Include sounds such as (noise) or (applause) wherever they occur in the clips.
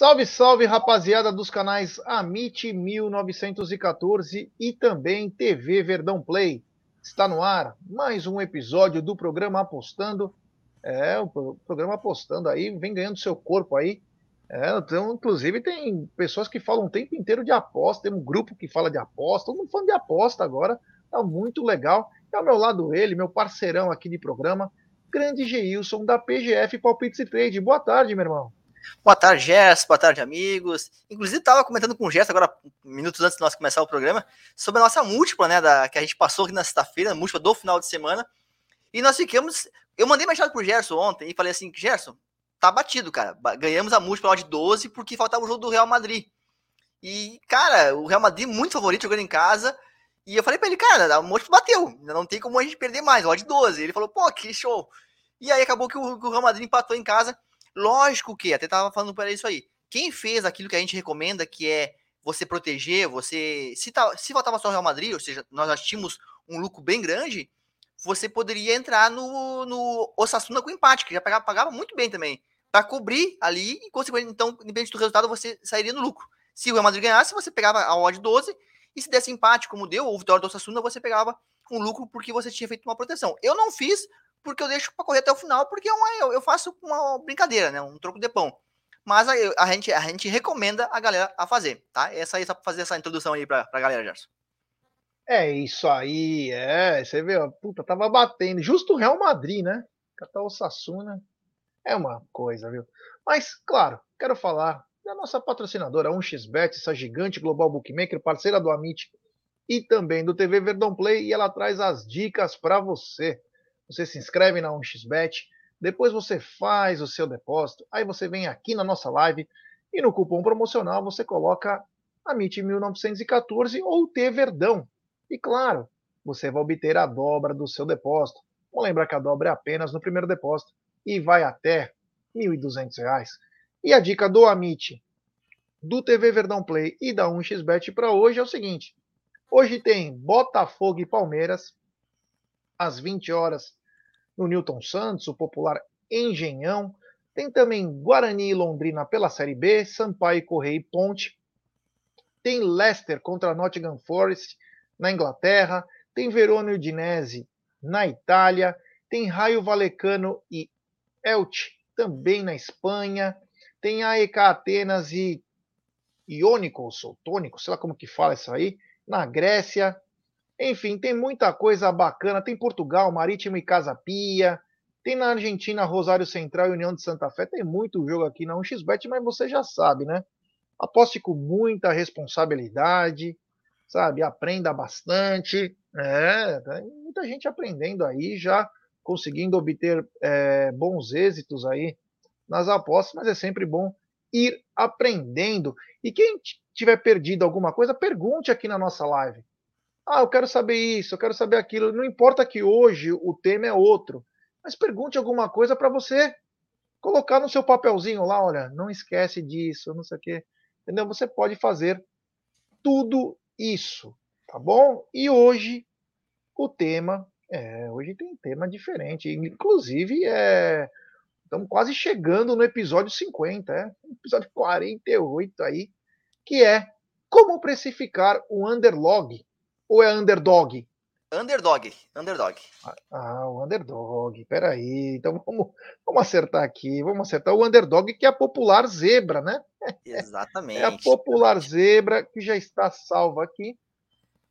Salve, salve, rapaziada dos canais Amit 1914 e também TV Verdão Play. Está no ar mais um episódio do programa Apostando. É, o programa Apostando aí vem ganhando seu corpo aí. É, então, inclusive, tem pessoas que falam o tempo inteiro de aposta, tem um grupo que fala de aposta, todo mundo falando de aposta agora, tá muito legal. E ao meu lado ele, meu parceirão aqui de programa, grande Geilson da PGF Palpites e Trade. Boa tarde, meu irmão. Boa tarde, Gerson. Boa tarde, amigos. Inclusive, estava comentando com o Gerson agora, minutos antes de nós começar o programa, sobre a nossa múltipla, né, da, que a gente passou aqui na sexta-feira, múltipla do final de semana. E nós ficamos. Eu mandei mensagem pro Gerson ontem e falei assim: Gerson, tá batido, cara. Ganhamos a múltipla de 12 porque faltava o jogo do Real Madrid. E, cara, o Real Madrid muito favorito jogando em casa. E eu falei pra ele, cara, a múltipla bateu. Não tem como a gente perder mais, ó, de 12. Ele falou, pô, que show. E aí acabou que o, que o Real Madrid empatou em casa. Lógico que, até tava falando para isso aí. Quem fez aquilo que a gente recomenda, que é você proteger, você. Se, tá, se faltava só o Real Madrid, ou seja, nós já tínhamos um lucro bem grande, você poderia entrar no, no Osasuna com empate, que já pagava, pagava muito bem também. Para cobrir ali, e consequentemente, então, independente do resultado, você sairia no lucro. Se o Real Madrid ganhasse, você pegava a odd 12, e se desse empate, como deu, ou vitória do Osasuna, você pegava um lucro porque você tinha feito uma proteção. Eu não fiz, porque eu deixo para correr até o final, porque é eu, eu faço uma brincadeira, né? Um troco de pão. Mas a, a, gente, a gente recomenda a galera a fazer, tá? Essa aí, só para fazer essa introdução aí para a galera, Gerson. É isso aí, é. Você vê, ó, puta, tava batendo. Justo o Real Madrid, né? Catar o Sassuna é uma coisa, viu? Mas, claro, quero falar da nossa patrocinadora 1xBet, essa gigante global bookmaker, parceira do Amit e também do TV Verdão Play, e ela traz as dicas para você você se inscreve na 1xBet, depois você faz o seu depósito, aí você vem aqui na nossa live e no cupom promocional você coloca AMIT 1914 ou T Verdão. E claro, você vai obter a dobra do seu depósito. Vamos lembrar que a dobra é apenas no primeiro depósito e vai até R$ 1.200. E a dica do Amit, do TV Verdão Play e da 1xBet para hoje é o seguinte: hoje tem Botafogo e Palmeiras às 20 horas no Newton Santos, o popular Engenhão. Tem também Guarani e Londrina pela Série B, Sampaio, Correia e Ponte. Tem Leicester contra Nottingham Forest na Inglaterra. Tem Verona e Udinese na Itália. Tem Raio Valecano e Elche também na Espanha. Tem AEK Atenas e Iônicos, ou Tônicos, sei lá como que fala isso aí, na Grécia. Enfim, tem muita coisa bacana. Tem Portugal, Marítimo e Casa Pia. Tem na Argentina Rosário Central e União de Santa Fé. Tem muito jogo aqui na 1xBet, mas você já sabe, né? Aposte com muita responsabilidade, sabe? Aprenda bastante. É, tem muita gente aprendendo aí, já conseguindo obter é, bons êxitos aí nas apostas, mas é sempre bom ir aprendendo. E quem tiver perdido alguma coisa, pergunte aqui na nossa live. Ah, eu quero saber isso, eu quero saber aquilo. Não importa que hoje o tema é outro, mas pergunte alguma coisa para você colocar no seu papelzinho lá, olha, não esquece disso, não sei o quê. Entendeu? Você pode fazer tudo isso, tá bom? E hoje o tema, é, hoje tem tema diferente, inclusive é estamos quase chegando no episódio 50, é, episódio 48 aí, que é como precificar o underlog ou é underdog? Underdog, underdog. Ah, o underdog, peraí. Então vamos, vamos acertar aqui, vamos acertar o underdog, que é a popular zebra, né? Exatamente. É a popular zebra que já está salva aqui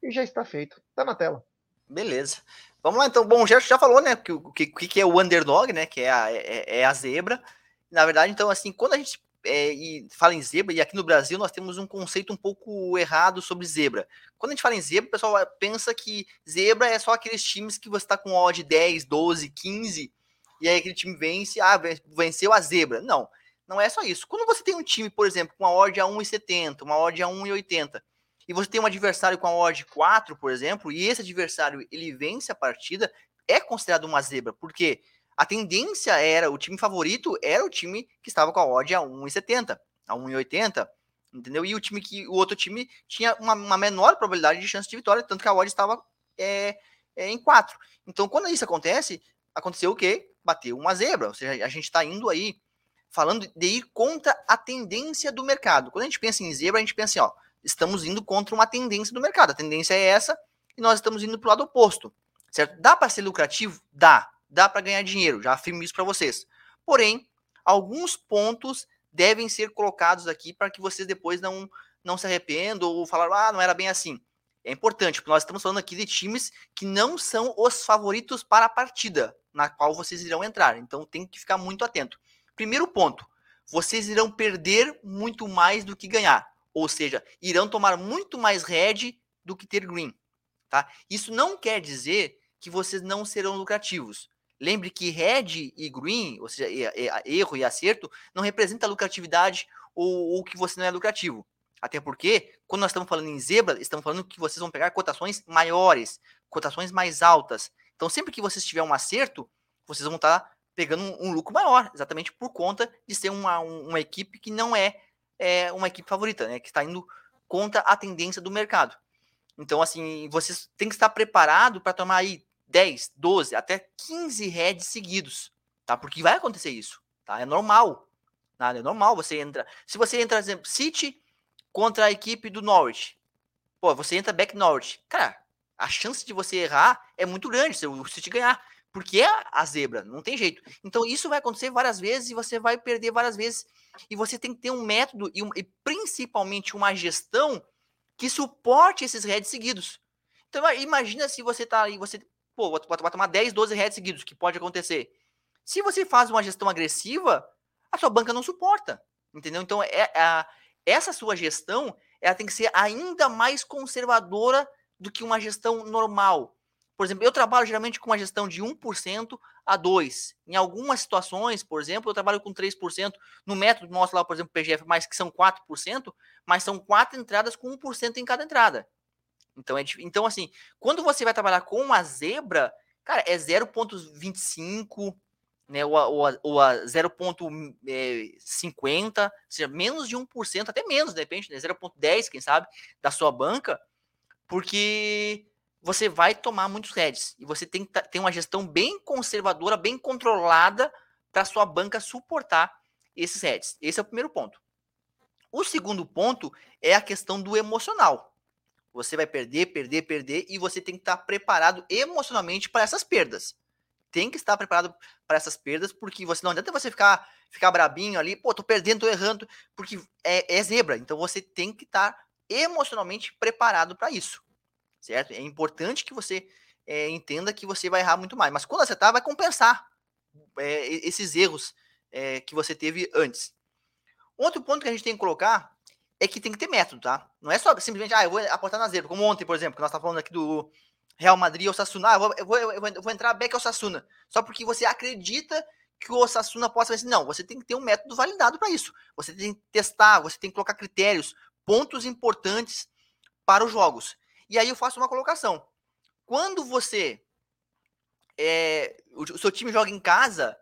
e já está feito. Está na tela. Beleza. Vamos lá, então. Bom, o Gerson já falou, né, que o que, que é o underdog, né, que é a, é, é a zebra. Na verdade, então, assim, quando a gente é, e fala em zebra, e aqui no Brasil nós temos um conceito um pouco errado sobre zebra. Quando a gente fala em zebra, o pessoal pensa que zebra é só aqueles times que você está com odd 10, 12, 15, e aí aquele time vence, ah, venceu a zebra. Não, não é só isso. Quando você tem um time, por exemplo, com uma odd a 1,70, uma odd a 1,80, e você tem um adversário com a odd 4, por exemplo, e esse adversário ele vence a partida, é considerado uma zebra, porque quê? A tendência era, o time favorito era o time que estava com a odd a 1,70, a 1,80, entendeu? E o time que o outro time tinha uma, uma, menor probabilidade de chance de vitória, tanto que a odd estava é, é, em 4. Então, quando isso acontece, aconteceu o quê? Bateu uma zebra, ou seja, a gente está indo aí falando de ir contra a tendência do mercado. Quando a gente pensa em zebra, a gente pensa assim, ó, estamos indo contra uma tendência do mercado. A tendência é essa e nós estamos indo para o lado oposto. Certo? Dá para ser lucrativo? Dá. Dá para ganhar dinheiro, já afirmo isso para vocês. Porém, alguns pontos devem ser colocados aqui para que vocês depois não, não se arrependam ou falar, ah, não era bem assim. É importante, porque nós estamos falando aqui de times que não são os favoritos para a partida na qual vocês irão entrar. Então tem que ficar muito atento. Primeiro ponto, vocês irão perder muito mais do que ganhar. Ou seja, irão tomar muito mais red do que ter green. Tá? Isso não quer dizer que vocês não serão lucrativos. Lembre que red e green, ou seja, erro e acerto, não representa lucratividade ou, ou que você não é lucrativo. Até porque, quando nós estamos falando em zebra, estamos falando que vocês vão pegar cotações maiores, cotações mais altas. Então, sempre que vocês tiverem um acerto, vocês vão estar pegando um, um, lucro maior, exatamente por conta de ser uma, uma equipe que não é, é uma equipe favorita, né? Que está indo contra a tendência do mercado. Então, assim, vocês têm que estar preparado para tomar aí 10, 12, até 15 heads seguidos, tá? Porque vai acontecer isso, tá? É normal. Nada, é normal você entra. Se você entra, por exemplo, City contra a equipe do Norwich. Pô, você entra back Norwich. Cara, a chance de você errar é muito grande se o City ganhar. Porque é a zebra, não tem jeito. Então, isso vai acontecer várias vezes e você vai perder várias vezes. E você tem que ter um método e, um, e principalmente uma gestão que suporte esses heads seguidos. Então, imagina se você tá aí, você pô, vai tomar 10, 12 heads seguidos, que pode acontecer. Se você faz uma gestão agressiva, a sua banca não suporta. Entendeu? Então, é, é, essa sua gestão ela tem que ser ainda mais conservadora do que uma gestão normal. Por exemplo, eu trabalho geralmente com uma gestão de 1% a 2%. Em algumas situações, por exemplo, eu trabalho com 3%. No método nosso lá, por exemplo, PGF, mais que são 4%, mas são quatro entradas com 1% em cada entrada. Então, é, então, assim, quando você vai trabalhar com uma zebra, cara, é 0,25, né, ou ou ou a 0,50, ou seja, menos de 1%, até menos, de repente, né, 0,10, quem sabe, da sua banca, porque você vai tomar muitos heads e você tem que ter uma gestão bem conservadora, bem controlada para sua banca suportar esses heads. Esse é o primeiro ponto. O segundo ponto é a questão do emocional. Você vai perder, perder, perder e você tem que estar preparado emocionalmente para essas perdas tem que estar preparado para essas perdas, porque você não adianta você ficar ficar brabinho ali, pô, tô perdendo, tô errando, porque é, é zebra. Então você tem que estar emocionalmente preparado para isso, certo? É importante que você é, entenda que você vai errar muito mais, mas quando acertar, vai compensar é, esses erros é, que você teve antes. Outro ponto que a gente tem que colocar é que tem que ter método, tá? Não é só simplesmente, ah, eu vou aportar na zebra, como ontem, por exemplo, que nós estávamos falando aqui do Real Madrid ou Sassuna. Ah, eu vou, eu, vou, eu, vou, entrar back ao Sassuna. Só porque você acredita que o Sassuna possa vencer. Não, você tem que ter um método validado para isso. Você tem que testar, você tem que colocar critérios, pontos importantes para os jogos. E aí eu faço uma colocação. Quando você. É, o seu time joga em casa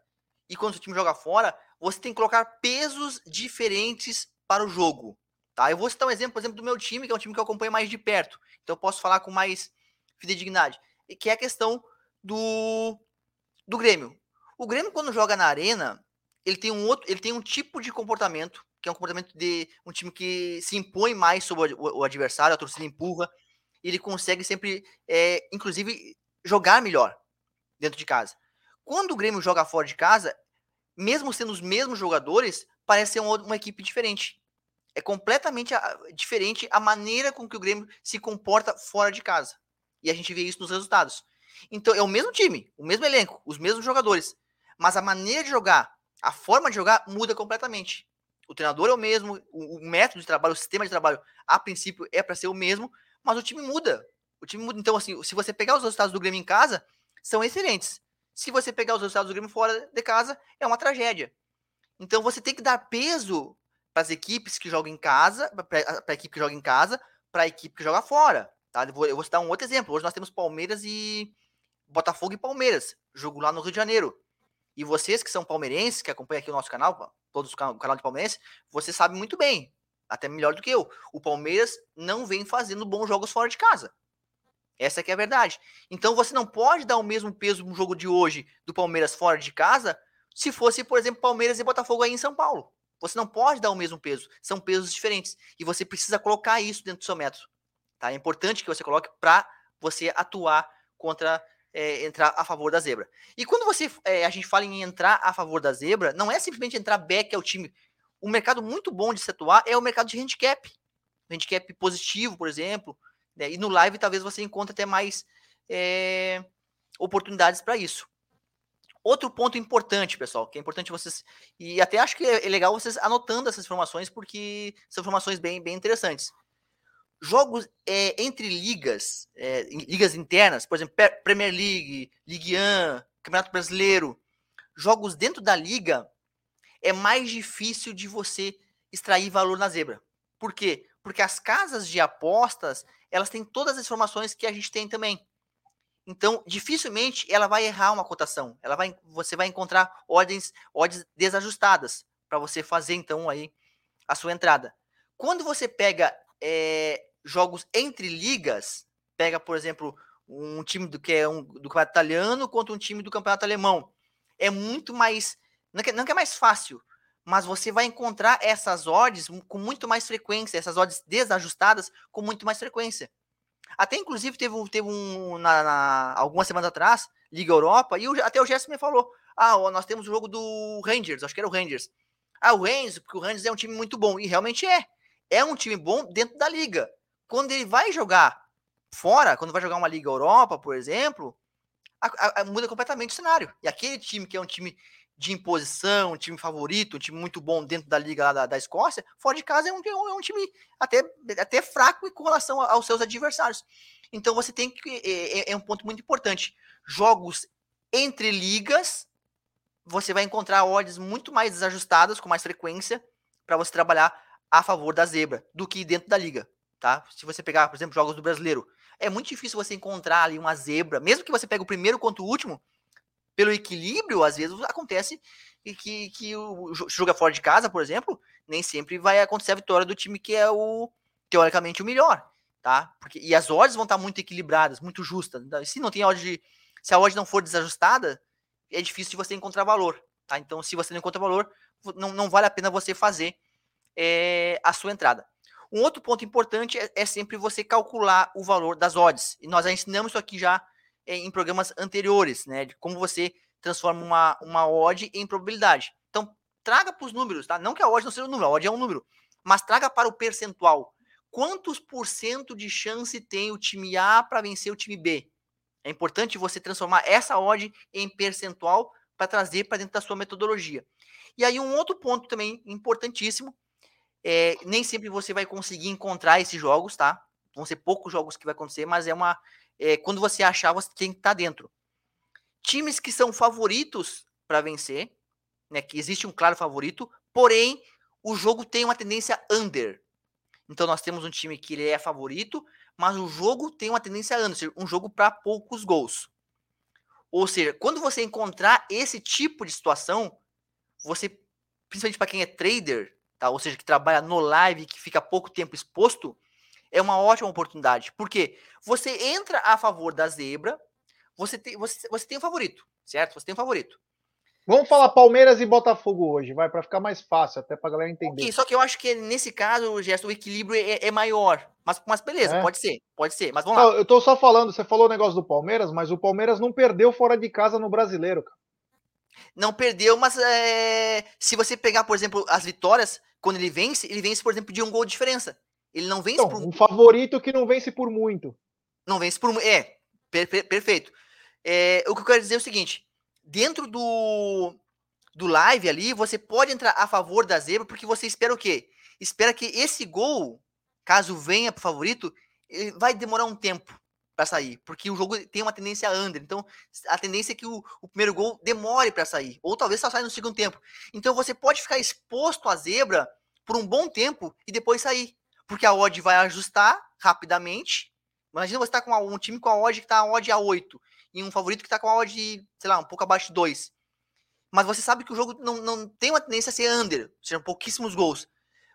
e quando o seu time joga fora, você tem que colocar pesos diferentes para o jogo. Tá? Eu vou citar um exemplo, por exemplo, do meu time, que é um time que eu acompanho mais de perto. Então eu posso falar com mais fidedignidade, que é a questão do, do Grêmio. O Grêmio, quando joga na arena, ele tem um outro, ele tem um tipo de comportamento, que é um comportamento de um time que se impõe mais sobre o, o adversário, a torcida empurra, e ele consegue sempre, é, inclusive, jogar melhor dentro de casa. Quando o Grêmio joga fora de casa, mesmo sendo os mesmos jogadores, parece ser uma, uma equipe diferente. É completamente a, diferente a maneira com que o Grêmio se comporta fora de casa. E a gente vê isso nos resultados. Então é o mesmo time, o mesmo elenco, os mesmos jogadores. Mas a maneira de jogar, a forma de jogar muda completamente. O treinador é o mesmo, o método de trabalho, o sistema de trabalho, a princípio, é para ser o mesmo, mas o time muda. O time muda. Então, assim, se você pegar os resultados do Grêmio em casa, são excelentes. Se você pegar os resultados do Grêmio fora de casa, é uma tragédia. Então você tem que dar peso para as equipes que jogam em casa, para a equipe que joga em casa, para a equipe que joga fora. Tá? Eu, vou, eu vou citar um outro exemplo. Hoje nós temos Palmeiras e Botafogo e Palmeiras, jogo lá no Rio de Janeiro. E vocês que são palmeirenses, que acompanham aqui o nosso canal, todos o canal de palmeirense, você sabe muito bem, até melhor do que eu. O Palmeiras não vem fazendo bons jogos fora de casa. Essa que é a verdade. Então você não pode dar o mesmo peso no jogo de hoje do Palmeiras fora de casa se fosse, por exemplo, Palmeiras e Botafogo aí em São Paulo. Você não pode dar o mesmo peso, são pesos diferentes. E você precisa colocar isso dentro do seu método. Tá? É importante que você coloque para você atuar contra, é, entrar a favor da zebra. E quando você é, a gente fala em entrar a favor da zebra, não é simplesmente entrar back ao time. O mercado muito bom de se atuar é o mercado de handicap. Handicap positivo, por exemplo. Né? E no live talvez você encontre até mais é, oportunidades para isso. Outro ponto importante, pessoal, que é importante vocês. E até acho que é, é legal vocês anotando essas informações, porque são informações bem, bem interessantes. Jogos é, entre ligas, é, ligas internas, por exemplo, Premier League, Ligue 1, Campeonato Brasileiro, jogos dentro da liga, é mais difícil de você extrair valor na zebra. Por quê? Porque as casas de apostas, elas têm todas as informações que a gente tem também. Então, dificilmente ela vai errar uma cotação. Ela vai, você vai encontrar ordens, ordens desajustadas para você fazer então aí a sua entrada. Quando você pega é, jogos entre ligas, pega por exemplo um time do que é um, do campeonato italiano contra um time do campeonato alemão, é muito mais não é que, não é que é mais fácil, mas você vai encontrar essas odds com muito mais frequência, essas odds desajustadas com muito mais frequência. Até inclusive teve, teve um na, na, algumas semanas atrás, Liga Europa, e o, até o Gerson me falou: ah, nós temos o jogo do Rangers, acho que era o Rangers. Ah, o Rangers, porque o Rangers é um time muito bom, e realmente é. É um time bom dentro da liga. Quando ele vai jogar fora, quando vai jogar uma Liga Europa, por exemplo, a, a, a, muda completamente o cenário. E aquele time que é um time de imposição, um time favorito, um time muito bom dentro da liga da, da Escócia, fora de casa é um, é um time até, até fraco com relação aos seus adversários. Então você tem que. É, é, é um ponto muito importante. Jogos entre ligas, você vai encontrar odds muito mais desajustadas, com mais frequência, para você trabalhar a favor da zebra, do que dentro da liga. Tá? Se você pegar, por exemplo, jogos do brasileiro, é muito difícil você encontrar ali uma zebra, mesmo que você pegue o primeiro contra o último, pelo equilíbrio, às vezes acontece que, que o joga fora de casa, por exemplo, nem sempre vai acontecer a vitória do time que é o teoricamente o melhor, tá? Porque e as odds vão estar muito equilibradas, muito justas. Então, se não tem odd de, se a odd não for desajustada, é difícil de você encontrar valor, tá? Então, se você não encontra valor, não, não vale a pena você fazer é, a sua entrada. Um outro ponto importante é, é, sempre você calcular o valor das odds. E nós já ensinamos isso aqui já em programas anteriores, né? De como você transforma uma, uma odd em probabilidade. Então, traga para os números, tá? Não que a odd não seja um número, a odd é um número, mas traga para o percentual. Quantos por cento de chance tem o time A para vencer o time B? É importante você transformar essa odd em percentual para trazer para dentro da sua metodologia. E aí um outro ponto também importantíssimo, é, nem sempre você vai conseguir encontrar esses jogos, tá? Vão ser poucos jogos que vai acontecer, mas é uma é, quando você achar, você tem que estar tá dentro. Times que são favoritos para vencer, né, que existe um claro favorito, porém o jogo tem uma tendência under. Então nós temos um time que ele é favorito, mas o jogo tem uma tendência under, um jogo para poucos gols. Ou seja, quando você encontrar esse tipo de situação, você, principalmente para quem é trader, tá? ou seja, que trabalha no live, que fica pouco tempo exposto, é uma ótima oportunidade. Porque você entra a favor da zebra, você tem, você, você tem um favorito, certo? Você tem um favorito. Vamos falar Palmeiras e Botafogo hoje, vai, para ficar mais fácil, até pra galera entender. Okay, só que eu acho que nesse caso, o gesto, o equilíbrio é, é maior. Mas, mas beleza, é. pode ser, pode ser. Mas vamos não, lá. Eu tô só falando, você falou o negócio do Palmeiras, mas o Palmeiras não perdeu fora de casa no brasileiro, cara. Não perdeu, mas é, se você pegar, por exemplo, as vitórias, quando ele vence, ele vence, por exemplo, de um gol de diferença. Ele não vence então, por um favorito que não vence por muito. Não vence por é per, per, perfeito. É, o que eu quero dizer é o seguinte: dentro do do live ali, você pode entrar a favor da zebra porque você espera o quê? Espera que esse gol, caso venha para o favorito, vai demorar um tempo para sair, porque o jogo tem uma tendência under. Então, a tendência é que o, o primeiro gol demore para sair, ou talvez só saia no segundo tempo. Então, você pode ficar exposto à zebra por um bom tempo e depois sair porque a odd vai ajustar rapidamente. Imagina você tá com um time com a odd que tá a odd a 8 e um favorito que tá com a odd, sei lá, um pouco abaixo de 2. Mas você sabe que o jogo não, não tem uma tendência a ser under, ou seja, pouquíssimos gols.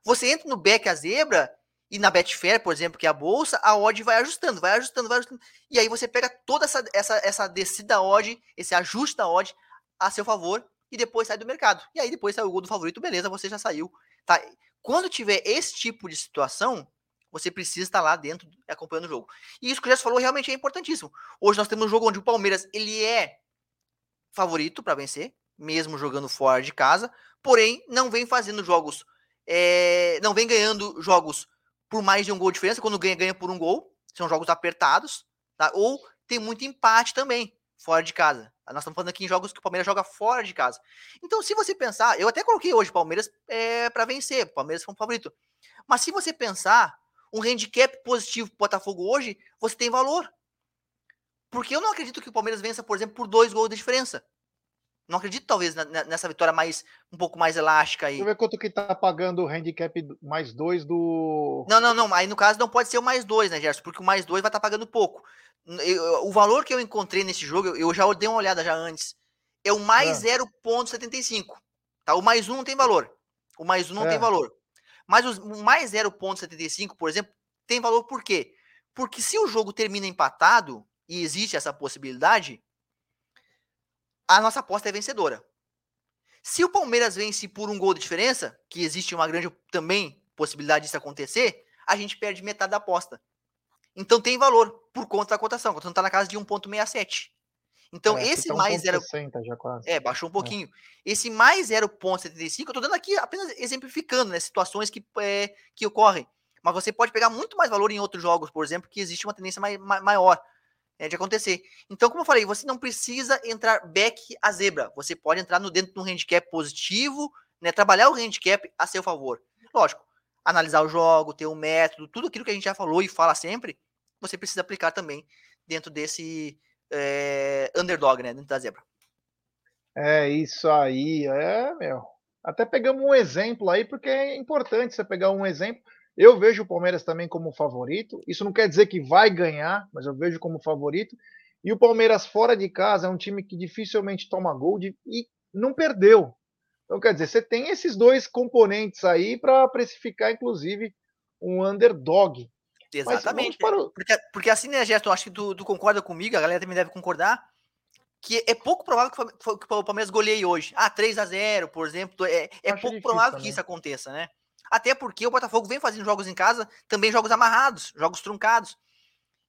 Você entra no back a zebra e na Betfair, por exemplo, que é a bolsa, a odd vai ajustando, vai ajustando, vai ajustando. E aí você pega toda essa, essa, essa descida odd, esse ajuste da odd a seu favor e depois sai do mercado. E aí depois sai o gol do favorito, beleza, você já saiu. Tá? Quando tiver esse tipo de situação, você precisa estar lá dentro acompanhando o jogo. E isso que o Gerson falou realmente é importantíssimo. Hoje nós temos um jogo onde o Palmeiras ele é favorito para vencer, mesmo jogando fora de casa, porém não vem fazendo jogos, é, não vem ganhando jogos por mais de um gol de diferença, quando ganha, ganha por um gol, são jogos apertados, tá? ou tem muito empate também, fora de casa. Nós estamos falando aqui em jogos que o Palmeiras joga fora de casa. Então, se você pensar, eu até coloquei hoje o Palmeiras é, para vencer, o Palmeiras foi um favorito. Mas se você pensar, um handicap positivo para o Botafogo hoje, você tem valor. Porque eu não acredito que o Palmeiras vença, por exemplo, por dois gols de diferença. Não acredito, talvez, nessa vitória mais um pouco mais elástica aí. Deixa eu ver quanto que tá pagando o handicap mais dois do. Não, não, não. Aí no caso não pode ser o mais dois, né, Gerson? Porque o mais dois vai estar tá pagando pouco. Eu, o valor que eu encontrei nesse jogo, eu já dei uma olhada já antes. É o mais é. 0,75. Tá? O mais um não tem valor. O mais um não é. tem valor. Mas o mais 0,75, por exemplo, tem valor por quê? Porque se o jogo termina empatado, e existe essa possibilidade, a nossa aposta é vencedora. Se o Palmeiras vence por um gol de diferença, que existe uma grande também possibilidade disso acontecer, a gente perde metade da aposta. Então tem valor por conta da cotação. A cotação está na casa de 1,67. Então é, esse tá mais 0,60 já quase. É, baixou um é. pouquinho. É. Esse mais 0,75, eu estou dando aqui apenas exemplificando, né, situações que, é, que ocorrem. Mas você pode pegar muito mais valor em outros jogos, por exemplo, que existe uma tendência mai, maior é, de acontecer. Então, como eu falei, você não precisa entrar back a zebra. Você pode entrar no dentro de um handicap positivo, né, trabalhar o handicap a seu favor. Lógico, analisar o jogo, ter um método, tudo aquilo que a gente já falou e fala sempre, você precisa aplicar também dentro desse é, underdog, né, dentro da zebra. É isso aí, é, meu. Até pegamos um exemplo aí, porque é importante você pegar um exemplo. Eu vejo o Palmeiras também como favorito. Isso não quer dizer que vai ganhar, mas eu vejo como favorito. E o Palmeiras fora de casa é um time que dificilmente toma gol de, e não perdeu. Então, quer dizer, você tem esses dois componentes aí para precificar, inclusive, um underdog. Exatamente. O... Porque, porque assim, né, Gerson, acho que tu, tu, concorda comigo, a galera também deve concordar, que é pouco provável que o Palmeiras goleie hoje. Ah, 3 a 0 por exemplo. É, é pouco provável também. que isso aconteça, né? Até porque o Botafogo vem fazendo jogos em casa, também jogos amarrados, jogos truncados.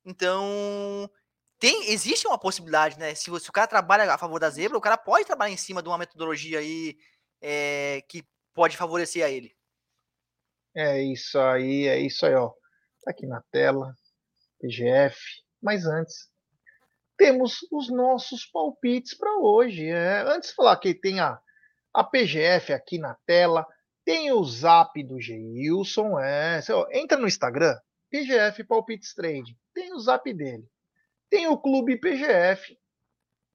Então, tem, existe uma possibilidade, né? Se, se o cara trabalha a favor da zebra, o cara pode trabalhar em cima de uma metodologia aí é, que pode favorecer a ele. É isso aí, é isso aí, ó. Tá aqui na tela, PGF. Mas antes, temos os nossos palpites para hoje. É, antes de falar que tem a, a PGF aqui na tela, tem o zap do Geilson, é. entra no Instagram, PGF Palpites Trade. Tem o zap dele. Tem o Clube PGF,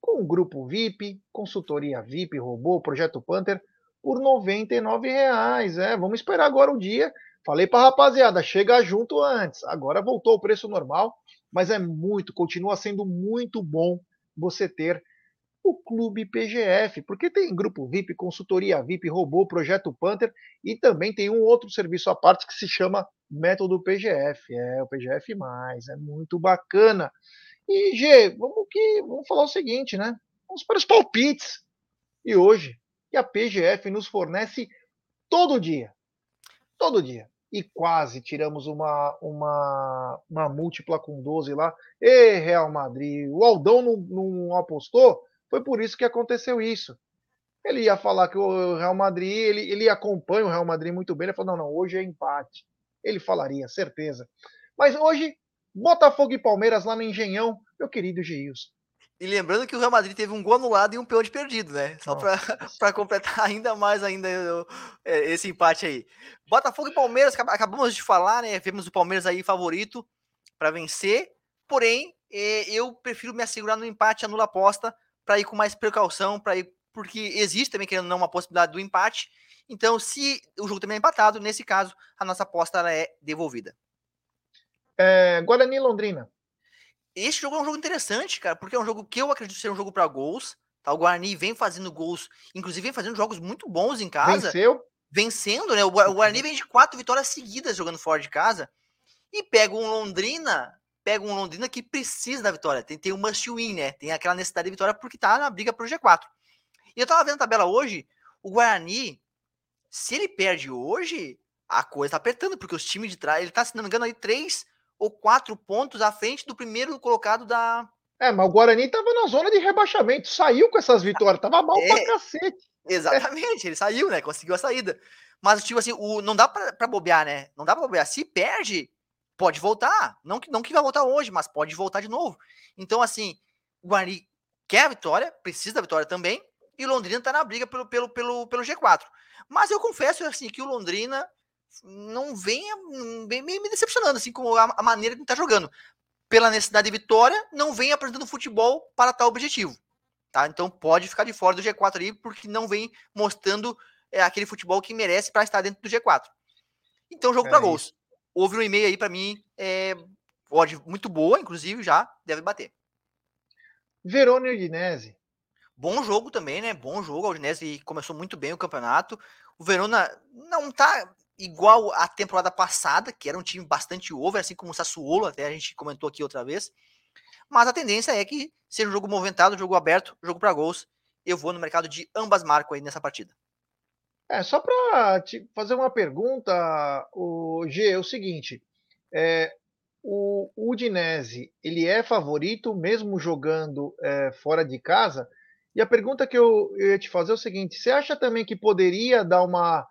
com o grupo VIP, consultoria VIP, robô, Projeto Panther, por R$ reais. É, vamos esperar agora o dia. Falei para rapaziada, chega junto antes. Agora voltou o preço normal, mas é muito, continua sendo muito bom você ter o Clube PGF, porque tem grupo VIP, consultoria VIP, robô, projeto Panther e também tem um outro serviço à parte que se chama Método PGF. É o PGF é muito bacana. E G, vamos que vamos falar o seguinte, né? Vamos para os palpites. E hoje, que a PGF nos fornece todo dia. Todo dia. E quase tiramos uma, uma, uma múltipla com 12 lá. E Real Madrid. O Aldão não, não apostou? Foi por isso que aconteceu isso. Ele ia falar que o Real Madrid, ele, ele acompanha o Real Madrid muito bem. Ele falou: não, não, hoje é empate. Ele falaria, certeza. Mas hoje, Botafogo e Palmeiras lá no Engenhão, meu querido Geilson. E lembrando que o Real Madrid teve um gol anulado e um pênalti perdido, né? Só para (laughs) completar ainda mais ainda é, esse empate aí. Botafogo e Palmeiras, acabamos de falar, né? Vemos o Palmeiras aí favorito para vencer. Porém, é, eu prefiro me assegurar no empate, anula aposta, para ir com mais precaução, para ir porque existe também querendo não uma possibilidade do empate. Então, se o jogo também é empatado, nesse caso, a nossa aposta ela é devolvida. É, Guarani Londrina. Esse jogo é um jogo interessante, cara, porque é um jogo que eu acredito ser um jogo para gols. Tá? O Guarani vem fazendo gols, inclusive vem fazendo jogos muito bons em casa. Venceu? Vencendo, né? O Guarani vem de quatro vitórias seguidas jogando fora de casa. E pega um Londrina pega um Londrina que precisa da vitória. Tem, tem um must win, né? Tem aquela necessidade de vitória porque tá na briga pro G4. E eu tava vendo a tabela hoje, o Guarani, se ele perde hoje, a coisa tá apertando, porque os times de trás, ele tá, se não me engano, aí três ou quatro pontos à frente do primeiro colocado da. É, mas o Guarani tava na zona de rebaixamento, saiu com essas vitórias, tava mal é, pra cacete. Exatamente, é. ele saiu, né? Conseguiu a saída. Mas, tipo assim, o, não dá pra, pra bobear, né? Não dá pra bobear. Se perde, pode voltar. Não que, não que vai voltar hoje, mas pode voltar de novo. Então, assim, o Guarani quer a vitória, precisa da vitória também, e o Londrina tá na briga pelo, pelo, pelo, pelo G4. Mas eu confesso, assim, que o Londrina não venha bem me decepcionando, assim, como a, a maneira que está jogando. Pela necessidade de vitória, não vem apresentando futebol para tal objetivo. Tá? Então pode ficar de fora do G4 ali, porque não vem mostrando é, aquele futebol que merece para estar dentro do G4. Então, jogo é para gols. Houve um e-mail aí para mim, é, odd muito boa, inclusive, já deve bater. Verona e Udinese. Bom jogo também, né? Bom jogo. A Udinese começou muito bem o campeonato. O Verona não tá igual a temporada passada, que era um time bastante over, assim como o Sassuolo, até a gente comentou aqui outra vez. Mas a tendência é que seja um jogo movimentado, jogo aberto, jogo para gols. Eu vou no mercado de ambas marcas aí nessa partida. É, só para te fazer uma pergunta, o G, é o seguinte, é, o Udinese, ele é favorito mesmo jogando é, fora de casa? E a pergunta que eu, eu ia te fazer é o seguinte, você acha também que poderia dar uma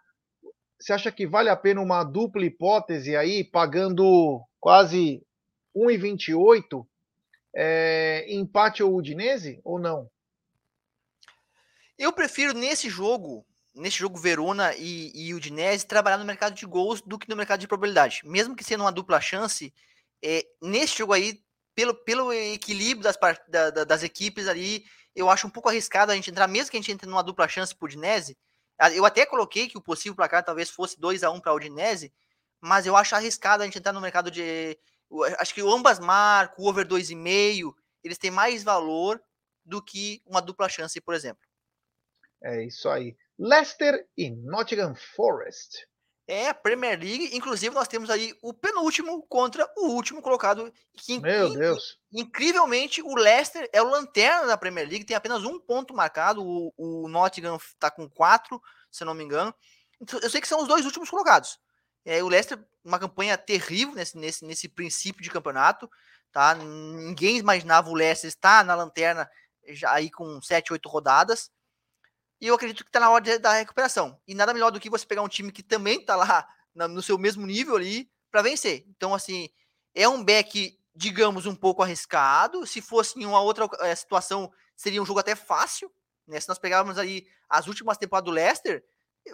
você acha que vale a pena uma dupla hipótese aí, pagando quase 1,28, é, empate ou Udinese, ou não? Eu prefiro nesse jogo, nesse jogo Verona e, e Udinese, trabalhar no mercado de gols do que no mercado de probabilidade. Mesmo que sendo uma dupla chance, é, nesse jogo aí, pelo, pelo equilíbrio das, da, das equipes ali, eu acho um pouco arriscado a gente entrar, mesmo que a gente entre numa dupla chance pro Udinese, ah, eu até coloquei que o possível placar talvez fosse 2 a 1 para a Udinese, mas eu acho arriscado a gente entrar no mercado de. Acho que o ambas marcam, o over 2,5, eles têm mais valor do que uma dupla chance, por exemplo. É isso aí. Leicester e Nottingham Forest. É a Premier League, inclusive nós temos aí o penúltimo contra o último colocado. Que, Meu Deus! Incrivelmente, o Leicester é o lanterna da Premier League, tem apenas um ponto marcado, o, o Nottingham está com quatro, se não me engano. Então, eu sei que são os dois últimos colocados. É, o Leicester, uma campanha terrível nesse, nesse, nesse princípio de campeonato, tá? Ninguém imaginava o Leicester estar na lanterna já aí com sete, oito rodadas. E eu acredito que está na hora da recuperação. E nada melhor do que você pegar um time que também está lá no seu mesmo nível ali para vencer. Então, assim, é um back, digamos, um pouco arriscado. Se fosse em uma outra é, situação, seria um jogo até fácil. Né? Se nós pegarmos aí as últimas temporadas do Leicester,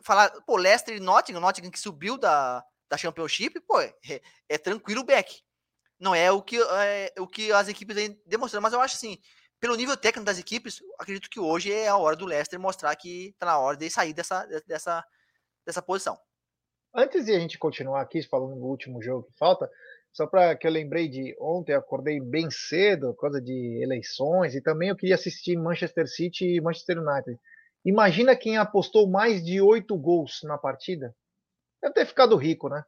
falar, pô, Leicester e Nottingham, Nottingham que subiu da, da Championship, pô, é, é tranquilo o back. Não é o que, é, o que as equipes demonstram, mas eu acho assim, pelo nível técnico das equipes, acredito que hoje é a hora do Leicester mostrar que está na hora de sair dessa, dessa, dessa posição. Antes de a gente continuar aqui falando do último jogo que falta, só para que eu lembrei de ontem, acordei bem cedo, coisa de eleições, e também eu queria assistir Manchester City e Manchester United. Imagina quem apostou mais de oito gols na partida. Deve ter ficado rico, né?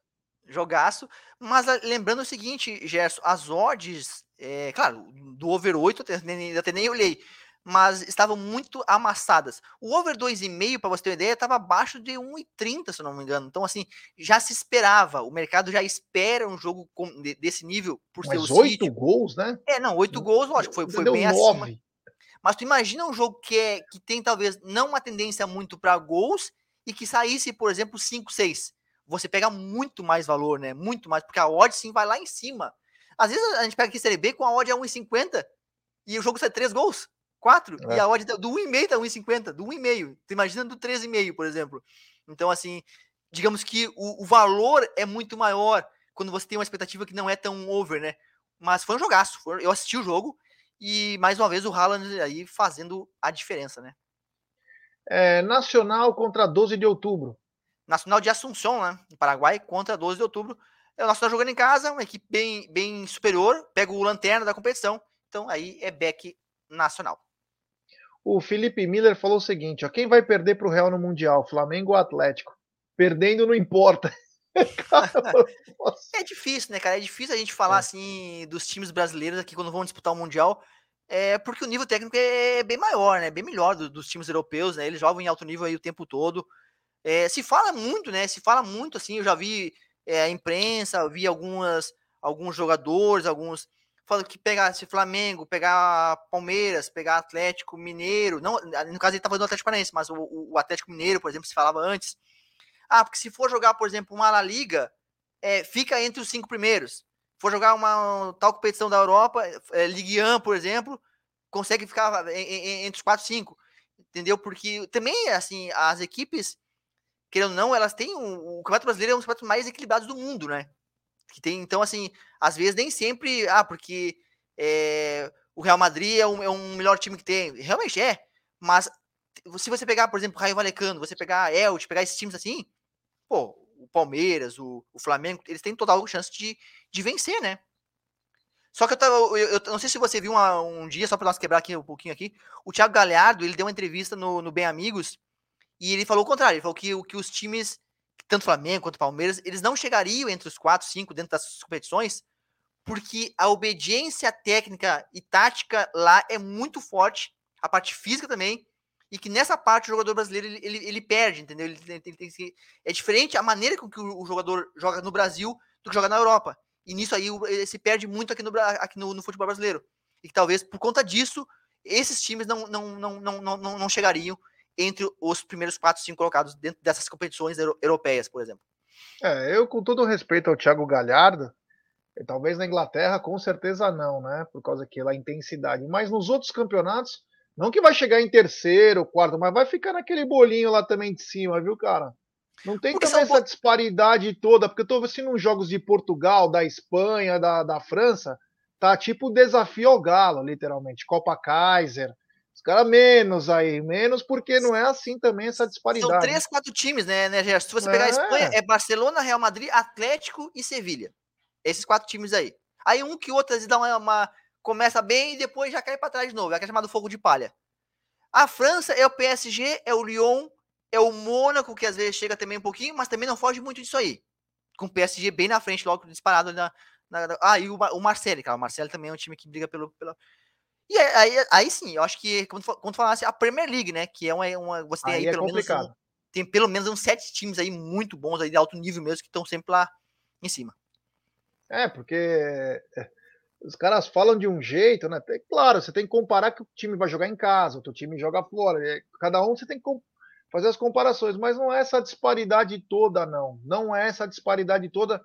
Jogaço. Mas ah, lembrando o seguinte, Gerson, as odds é, claro, do over 8 até nem, até nem olhei, mas estavam muito amassadas. O over 2,5, para você ter uma ideia, estava abaixo de 1,30, se não me engano. Então, assim, já se esperava, o mercado já espera um jogo com, de, desse nível por mas ser o 8 gols, né? É, não, 8 gols, lógico, foi, foi bem 9. acima. Mas tu imagina um jogo que, é, que tem talvez não uma tendência muito para gols e que saísse, por exemplo, 5, 6. Você pega muito mais valor, né? Muito mais, porque a odd sim vai lá em cima. Às vezes a gente pega aqui Série B com a odd a 1,50 e o jogo sai 3 gols, 4, é. e a odd do 1,5 tá 1,50, do 1,5. Tu imagina do 13,5, por exemplo. Então, assim, digamos que o, o, valor é muito maior quando você tem uma expectativa que não é tão over, né? Mas foi um jogaço. Foi, eu assisti o jogo e, mais uma vez, o Haaland aí fazendo a diferença, né? É, Nacional contra 12 de outubro. Nacional de Assunção, né? Paraguai contra 12 de outubro. O Nacional jogando em casa, uma equipe bem, bem superior, pega o lanterna da competição, então aí é back nacional. O Felipe Miller falou o seguinte: ó, quem vai perder para o Real no Mundial? Flamengo ou Atlético? Perdendo não importa. (laughs) é difícil, né, cara? É difícil a gente falar é. assim dos times brasileiros aqui quando vão disputar o Mundial, é porque o nível técnico é bem maior, né? Bem melhor do, dos times europeus, né? Eles jogam em alto nível aí o tempo todo. É, se fala muito, né? Se fala muito assim. Eu já vi é, a imprensa, vi algumas, alguns jogadores, alguns falando que pegar se Flamengo, pegar Palmeiras, pegar Atlético Mineiro, não, no caso ele estava do Atlético Paranaense, mas o, o, Atlético Mineiro, por exemplo, se falava antes. Ah, porque se for jogar, por exemplo, uma La Liga, é, fica entre os cinco primeiros. For jogar uma tal competição da Europa, é, Ligue 1, por exemplo, consegue ficar entre os quatro, cinco, entendeu? Porque também, assim, as equipes, querendo ou não, elas têm um, o Campeonato Brasileiro é um dos campeonatos mais equilibrados do mundo, né? Que tem, então, assim, às vezes nem sempre, ah, porque é, o Real Madrid é um, é um melhor time que tem. Realmente é, mas se você pegar, por exemplo, Raio Valecano, você pegar Elche, pegar esses times assim, pô, o Palmeiras, o, o Flamengo, eles têm total chance de, de vencer, né? Só que eu, tava, eu, eu, não sei se você viu uma, um dia, só para nós quebrar aqui um pouquinho aqui, o Thiago Galhardo, ele deu uma entrevista no, no Bem Amigos e ele falou o contrário, ele falou que, que os times tanto Flamengo quanto Palmeiras, eles não chegariam entre os quatro, cinco dentro das competições, porque a obediência técnica e tática lá é muito forte, a parte física também, e que nessa parte o jogador brasileiro ele, ele, ele perde, entendeu? Ele, ele, ele, é diferente a maneira com que o, o, jogador joga no Brasil do que joga na Europa. E nisso aí ele se perde muito aqui no, aqui no, no futebol brasileiro. E que talvez por conta disso esses times não, não, não, não, não, não chegariam entre os primeiros quatro, cinco colocados dentro dessas competições europeias, por exemplo. É, eu, com todo respeito ao Thiago Galhardo, talvez na Inglaterra, com certeza não, né? Por causa que lá intensidade. Mas nos outros campeonatos, não que vai chegar em terceiro, quarto, mas vai ficar naquele bolinho lá também de cima, viu, cara? Não tem porque também essa disparidade toda, porque eu tô vendo uns jogos de Portugal, da Espanha, da, da França, tá tipo desafio ao galo, literalmente. Copa Kaiser, caras menos aí, menos porque não é assim também essa disparidade. São três, quatro times, né, né Gerson? Se você pegar é. a Espanha, é Barcelona, Real Madrid, Atlético e Sevilha. Esses quatro times aí. Aí um que outro dá uma, uma, começa bem e depois já cai para trás de novo. É chamado fogo de palha. A França é o PSG, é o Lyon, é o Mônaco, que às vezes chega também um pouquinho, mas também não foge muito disso aí. Com o PSG bem na frente, logo disparado na. na ah, e o, o Marcelo, cara. O Marcelo também é um time que briga pelo, pela, e aí, aí sim, eu acho que, quando, quando falasse a Premier League, né? Que é uma. uma você tem aí, aí é pelo complicado. menos. Um, tem pelo menos uns sete times aí muito bons, aí de alto nível mesmo, que estão sempre lá em cima. É, porque é, os caras falam de um jeito, né? Claro, você tem que comparar que o time vai jogar em casa, o teu time joga fora. Cada um você tem que fazer as comparações, mas não é essa disparidade toda, não. Não é essa disparidade toda,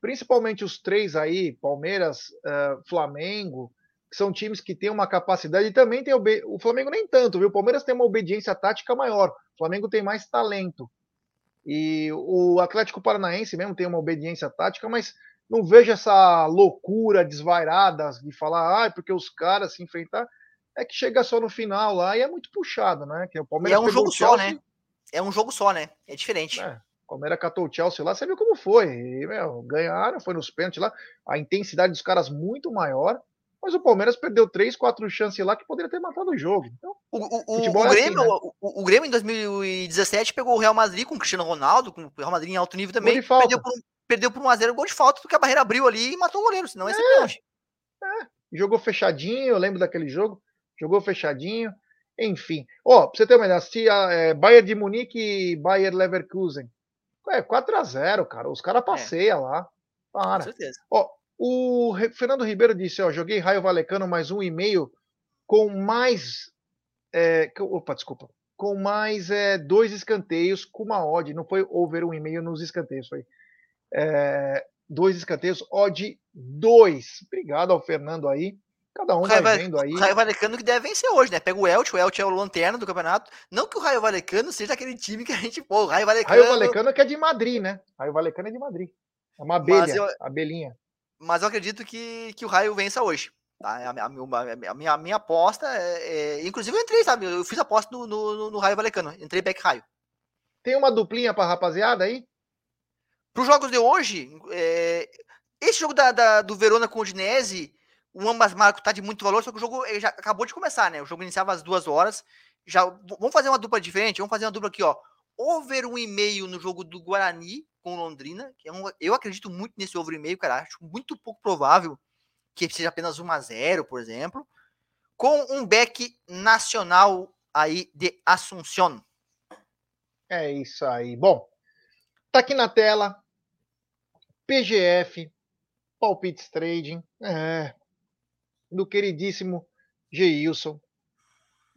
principalmente os três aí, Palmeiras, uh, Flamengo que são times que têm uma capacidade e também tem o Flamengo nem tanto, viu? O Palmeiras tem uma obediência tática maior, o Flamengo tem mais talento. E o Atlético Paranaense mesmo tem uma obediência tática, mas não vejo essa loucura desvairada de falar, ah, porque os caras se enfrentar. É que chega só no final lá e é muito puxado, né? Que o Palmeiras e é um jogo só, né? É um jogo só, né? É diferente. É, o Palmeiras catou o Chelsea lá, você viu como foi. E, meu, ganharam, foi nos pênaltis lá. A intensidade dos caras muito maior. Mas o Palmeiras perdeu três, quatro chances lá que poderia ter matado o jogo. Então, o, o, o, é Grêmio, assim, né? o, o, Grêmio em 2017 pegou o Real Madrid com o Cristiano Ronaldo, com o Real Madrid em alto nível também. Perdeu por, um, perdeu por 1x0 gol de falta, porque a barreira abriu ali e matou o goleiro, senão ia ser é, é. Jogou fechadinho, eu lembro daquele jogo. Jogou fechadinho. Enfim. Ó, oh, pra você ter uma ideia, assisti a é, Bayern de Munique e Bayern Leverkusen. É, 4x0, cara. Os caras é. passeiam lá. Para. Com certeza. Ó, o Fernando Ribeiro disse: ó, joguei Raio Valecano mais um e-mail com mais. É, opa, desculpa. Com mais é, dois escanteios com uma odd. Não foi over um e-mail nos escanteios, foi é, dois escanteios, odd 2. Obrigado ao Fernando aí. Cada um vai vendo aí. O Raio Valecano que deve vencer hoje, né? Pega o Elche, o Elche é o lanterna do campeonato. Não que o Raio Valecano seja aquele time que a gente, pô, o Raio Valecano. Raio Valecano é que é de Madrid, né? Raio Valecano é de Madrid. É uma abelha, eu... abelhinha mas eu acredito que, que o Raio vença hoje. Tá? É a, a, a, minha, a minha aposta é, é, Inclusive, eu entrei, sabe? Eu fiz aposta no, no, no Raio Valecano. Entrei back Raio. Tem uma duplinha pra rapaziada aí? Para os jogos de hoje, é, esse jogo da, da, do Verona com o Dinese, o ambas marcos tá de muito valor, só que o jogo já acabou de começar, né? O jogo iniciava às duas horas. Já, vamos fazer uma dupla diferente? Vamos fazer uma dupla aqui, ó. Over um e meio no jogo do Guarani com Londrina, que é um, eu acredito muito nesse over e meio, cara, acho muito pouco provável que seja apenas 1 a 0, por exemplo. com um back nacional aí de Assunção. É isso aí. Bom, tá aqui na tela. PGF, Palpites Trading, é, do queridíssimo Geilson.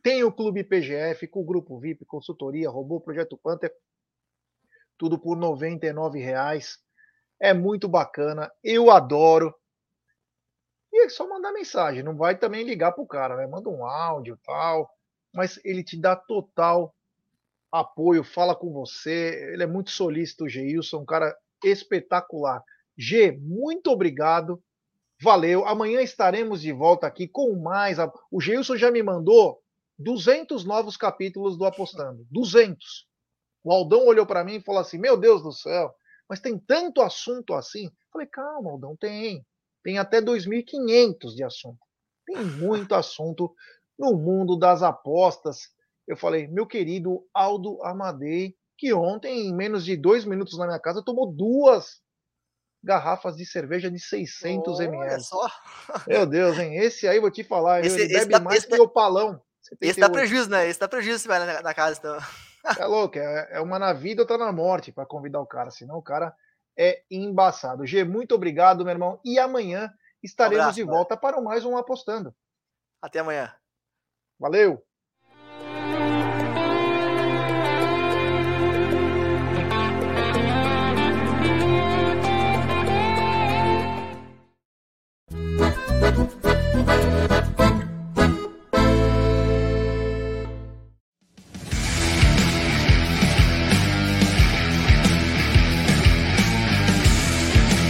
Tem o Clube PGF com o Grupo VIP, consultoria, robô, Projeto Panther. Tudo por R$ reais. É muito bacana. Eu adoro. E é só mandar mensagem. Não vai também ligar pro cara, né? Manda um áudio tal. Mas ele te dá total apoio, fala com você. Ele é muito solícito, o Geilson, um cara espetacular. G, muito obrigado. Valeu. Amanhã estaremos de volta aqui com mais. O Geilson já me mandou 200 novos capítulos do Apostando. 200. O Aldão olhou para mim e falou assim: Meu Deus do céu, mas tem tanto assunto assim. Falei: Calma, Aldão, tem. Tem até 2.500 de assunto. Tem muito assunto no mundo das apostas. Eu falei: Meu querido Aldo Amadei, que ontem, em menos de dois minutos na minha casa, tomou duas garrafas de cerveja de 600 ml. Olha só. Meu Deus, hein? Esse aí vou te falar, esse, ele bebe mais que o palão. Esse dá prejuízo, né? Esse dá prejuízo se vai na, na casa, então. É louco, é, é uma na vida ou tá na morte para convidar o cara, senão o cara é embaçado. G, muito obrigado, meu irmão. E amanhã estaremos um abraço, de volta para mais um Apostando. Até amanhã. Valeu!